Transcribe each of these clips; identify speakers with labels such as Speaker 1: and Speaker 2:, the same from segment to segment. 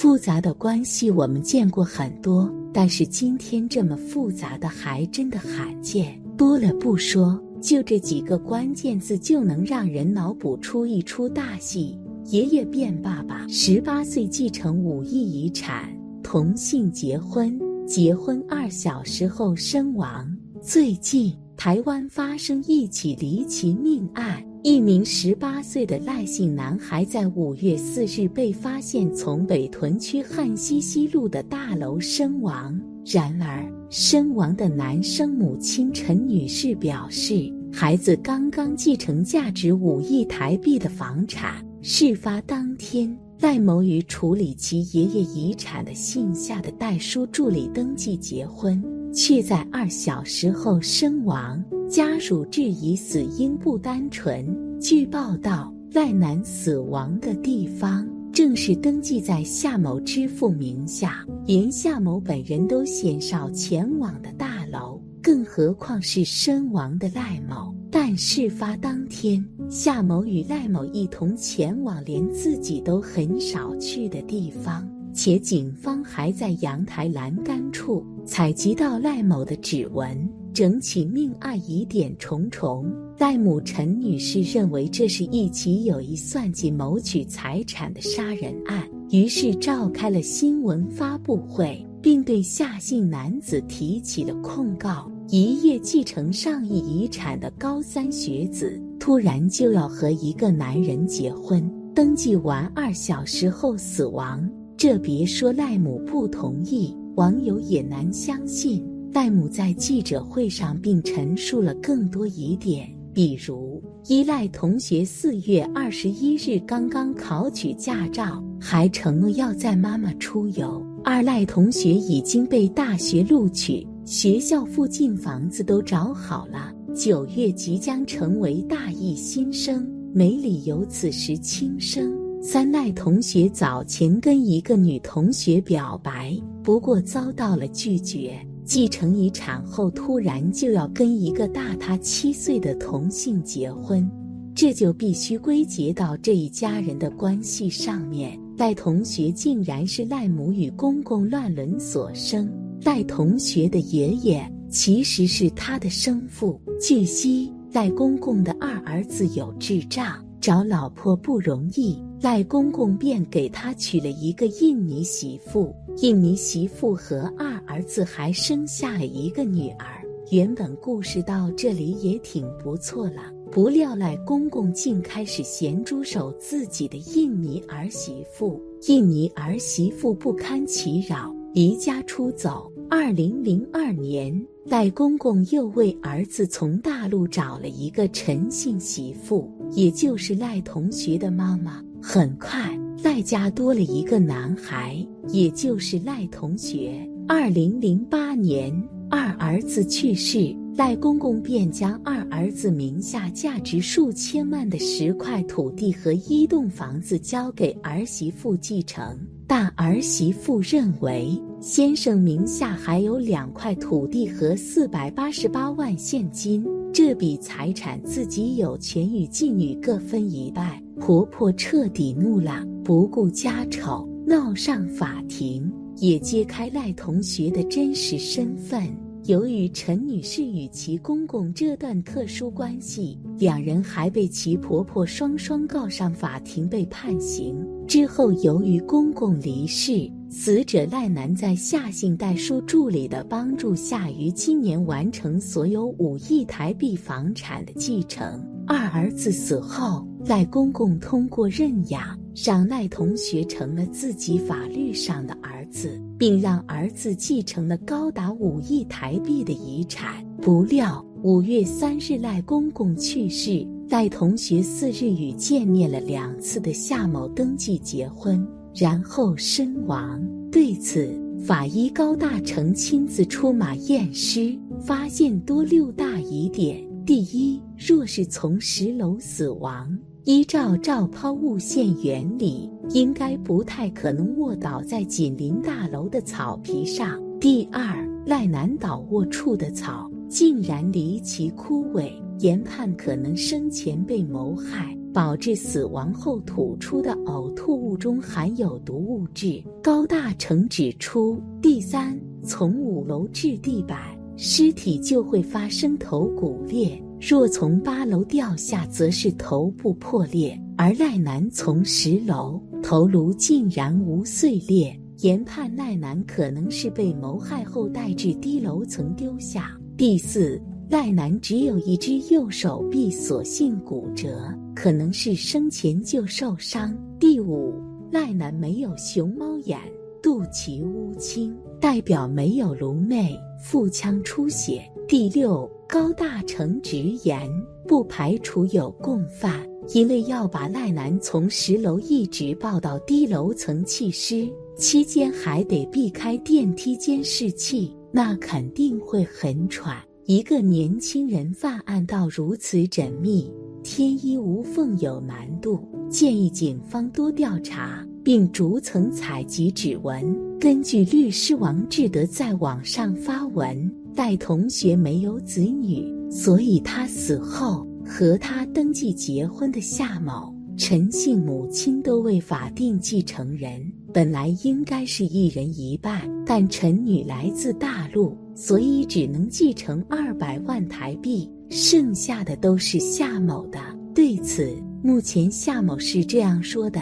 Speaker 1: 复杂的关系我们见过很多，但是今天这么复杂的还真的罕见。多了不说，就这几个关键字就能让人脑补出一出大戏。爷爷变爸爸，十八岁继承五亿遗产，同性结婚，结婚二小时后身亡。最近台湾发生一起离奇命案。一名十八岁的赖姓男孩在五月四日被发现从北屯区汉西西路的大楼身亡。然而，身亡的男生母亲陈女士表示，孩子刚刚继承价值五亿台币的房产。事发当天，赖某与处理其爷爷遗产的姓夏的代书助理登记结婚。却在二小时后身亡，家属质疑死因不单纯。据报道，赖男死亡的地方正是登记在夏某之父名下，连夏某本人都鲜少前往的大楼，更何况是身亡的赖某。但事发当天，夏某与赖某一同前往连自己都很少去的地方。且警方还在阳台栏杆处采集到赖某的指纹，整起命案疑点重重。赖母陈女士认为这是一起有意算计谋取财产的杀人案，于是召开了新闻发布会，并对夏姓男子提起了控告。一夜继承上亿遗产的高三学子，突然就要和一个男人结婚，登记完二小时后死亡。这别说赖母不同意，网友也难相信。赖母在记者会上并陈述了更多疑点，比如一赖同学四月二十一日刚刚考取驾照，还承诺要载妈妈出游；二赖同学已经被大学录取，学校附近房子都找好了，九月即将成为大一新生，没理由此时轻生。三赖同学早前跟一个女同学表白，不过遭到了拒绝。继承遗产后，突然就要跟一个大他七岁的同性结婚，这就必须归结到这一家人的关系上面。赖同学竟然是赖母与公公乱伦所生，赖同学的爷爷其实是他的生父。据悉，赖公公的二儿子有智障，找老婆不容易。赖公公便给他娶了一个印尼媳妇，印尼媳妇和二儿子还生下了一个女儿。原本故事到这里也挺不错了，不料赖公公竟开始咸猪手自己的印尼儿媳妇，印尼儿媳妇不堪其扰，离家出走。二零零二年，赖公公又为儿子从大陆找了一个陈姓媳妇，也就是赖同学的妈妈。很快，赖家多了一个男孩，也就是赖同学。二零零八年，二儿子去世，赖公公便将二儿子名下价值数千万的十块土地和一栋房子交给儿媳妇继承。但儿媳妇认为，先生名下还有两块土地和四百八十八万现金，这笔财产自己有权与继女各分一半。婆婆彻底怒了，不顾家丑，闹上法庭，也揭开赖同学的真实身份。由于陈女士与其公公这段特殊关系，两人还被其婆婆双双告上法庭，被判刑。之后，由于公公离世，死者赖男在夏姓代书助理的帮助下，于今年完成所有五亿台币房产的继承。二儿子死后，赖公公通过认养，让赖同学成了自己法律上的儿子，并让儿子继承了高达五亿台币的遗产。不料五月三日赖公公去世，赖同学四日与见面了两次的夏某登记结婚，然后身亡。对此，法医高大成亲自出马验尸，发现多六大疑点。第一，若是从十楼死亡，依照照抛物线原理，应该不太可能卧倒在紧邻大楼的草皮上。第二，赖男倒卧处的草竟然离奇枯萎，研判可能生前被谋害。导致死亡后吐出的呕吐物中含有毒物质。高大成指出，第三，从五楼至地板，尸体就会发生头骨裂；若从八楼掉下，则是头部破裂。而赖男从十楼，头颅竟然无碎裂，研判赖男可能是被谋害后带至低楼层丢下。第四。赖男只有一只右手臂所幸骨折，可能是生前就受伤。第五，赖男没有熊猫眼，肚脐乌青，代表没有颅内腹腔出血。第六，高大成直言，不排除有共犯，因为要把赖男从十楼一直抱到低楼层弃尸，期间还得避开电梯监视器，那肯定会很喘。一个年轻人犯案到如此缜密、天衣无缝有难度，建议警方多调查，并逐层采集指纹。根据律师王志德在网上发文，赖同学没有子女，所以他死后和他登记结婚的夏某、陈姓母亲都为法定继承人，本来应该是一人一半，但陈女来自大陆。所以只能继承二百万台币，剩下的都是夏某的。对此，目前夏某是这样说的：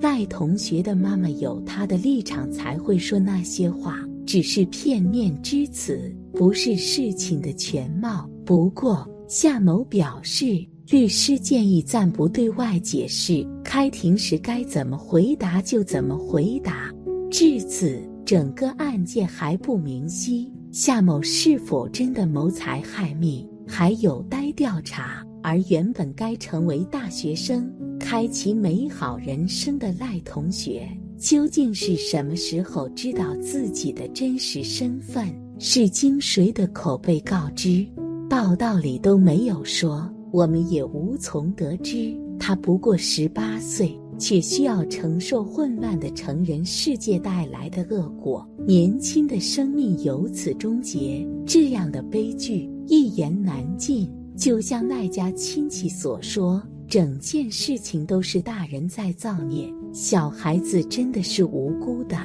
Speaker 1: 赖同学的妈妈有她的立场，才会说那些话，只是片面之词，不是事情的全貌。不过，夏某表示，律师建议暂不对外解释，开庭时该怎么回答就怎么回答。至此，整个案件还不明晰。夏某是否真的谋财害命，还有待调查。而原本该成为大学生、开启美好人生的赖同学，究竟是什么时候知道自己的真实身份？是经谁的口被告知？报道里都没有说，我们也无从得知。他不过十八岁。却需要承受混乱的成人世界带来的恶果，年轻的生命由此终结，这样的悲剧一言难尽。就像那家亲戚所说，整件事情都是大人在造孽，小孩子真的是无辜的。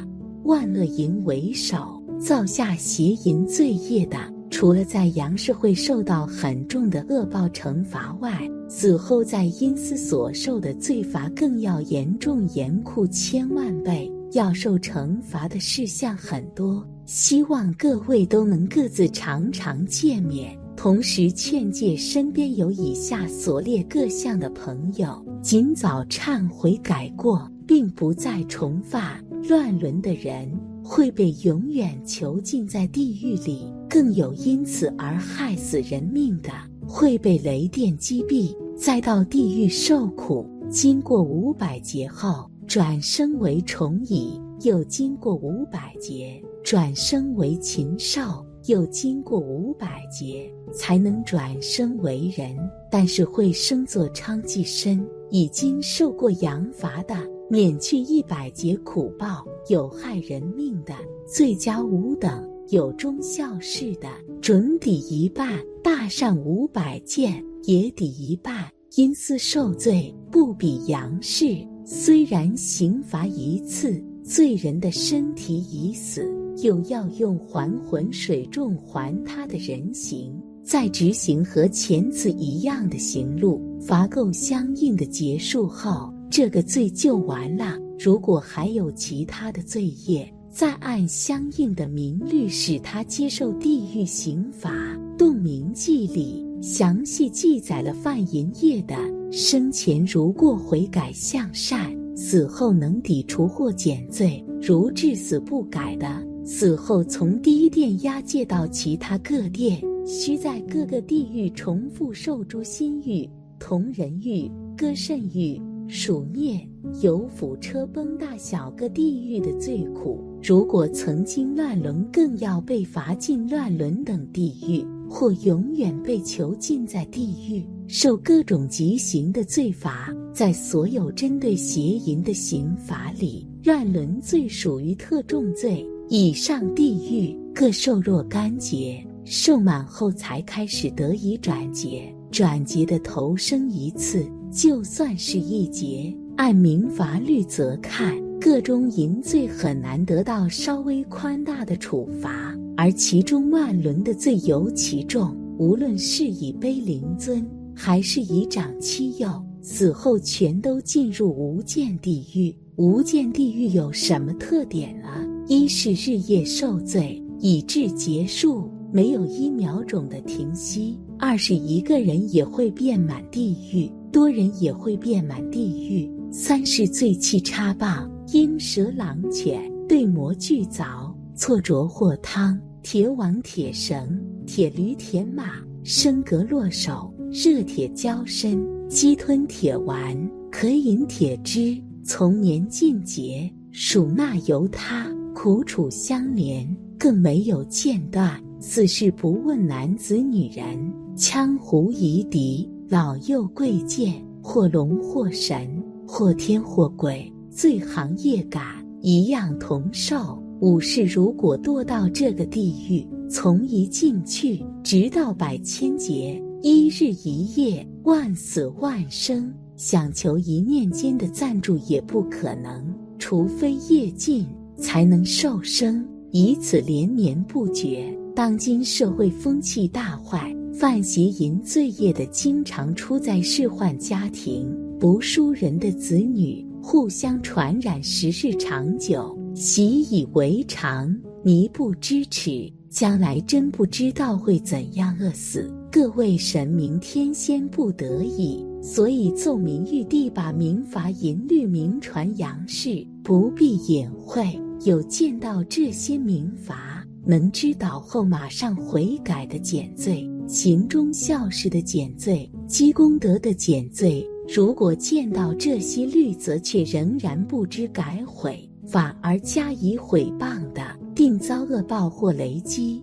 Speaker 1: 万恶淫为首，造下邪淫罪业的，除了在阳世会受到很重的恶报惩罚外，死后在阴司所受的罪罚更要严重严酷千万倍，要受惩罚的事项很多。希望各位都能各自常常见面，同时劝诫身边有以下所列各项的朋友，尽早忏悔改过，并不再重犯乱伦的人，会被永远囚禁在地狱里；更有因此而害死人命的。会被雷电击毙，再到地狱受苦。经过五百劫后，转生为虫蚁；又经过五百劫，转生为禽兽；又经过五百劫，才能转生为人。但是会生作娼妓身，已经受过阳罚的，免去一百劫苦报；有害人命的，罪加五等。有忠孝事的，准抵一半；大善五百件，也抵一半。因私受罪，不比阳世。虽然刑罚一次，罪人的身体已死，又要用还魂水重还他的人形，再执行和前次一样的刑路，罚够相应的结束后，这个罪就完了。如果还有其他的罪业，再按相应的名律使他接受地狱刑罚，《洞明记》里详细记载了犯淫业的生前如过悔改向善，死后能抵除或减罪；如至死不改的，死后从第一殿押解到其他各殿，需在各个地狱重复受诸心狱、同人狱、割肾狱。数灭有府车崩大小各地狱的罪苦，如果曾经乱伦，更要被罚进乱伦等地狱，或永远被囚禁在地狱，受各种极刑的罪罚。在所有针对邪淫的刑罚里，乱伦罪属于特重罪。以上地狱各受若干劫，受满后才开始得以转劫，转劫的投生一次。就算是一劫，按民法律则看，个中淫罪很难得到稍微宽大的处罚，而其中乱伦的罪尤其重。无论是以卑灵尊，还是以长欺幼，死后全都进入无间地狱。无间地狱有什么特点啊？一是日夜受罪，以致结束，没有一秒钟的停息；二是一个人也会变满地狱，多人也会遍满地狱；三是醉气插棒，鹰蛇狼犬，对魔俱凿，错着或汤，铁网铁绳。铁驴铁马，升格落手；热铁交身，鸡吞铁丸，可饮铁汁。从年尽节，属纳由他，苦楚相连，更没有间断。四是不问男子女人，羌胡夷狄，老幼贵贱，或龙或神，或天或鬼，罪行业感，一样同受。武士如果堕到这个地狱，从一进去，直到百千劫，一日一夜，万死万生，想求一念间的赞助也不可能，除非业尽，才能受生，以此连绵不绝。当今社会风气大坏，犯邪淫罪业的经常出在世宦家庭，不淑人的子女互相传染，时日长久，习以为常，弥不知耻。将来真不知道会怎样饿死，各位神明天仙不得已，所以奏明玉帝把民法淫律明传杨氏，不必隐晦。有见到这些民法，能知道后马上悔改的减罪，行忠孝事的减罪，积功德的减罪。如果见到这些律则却仍然不知改悔，反而加以毁谤的。定遭恶报或雷击。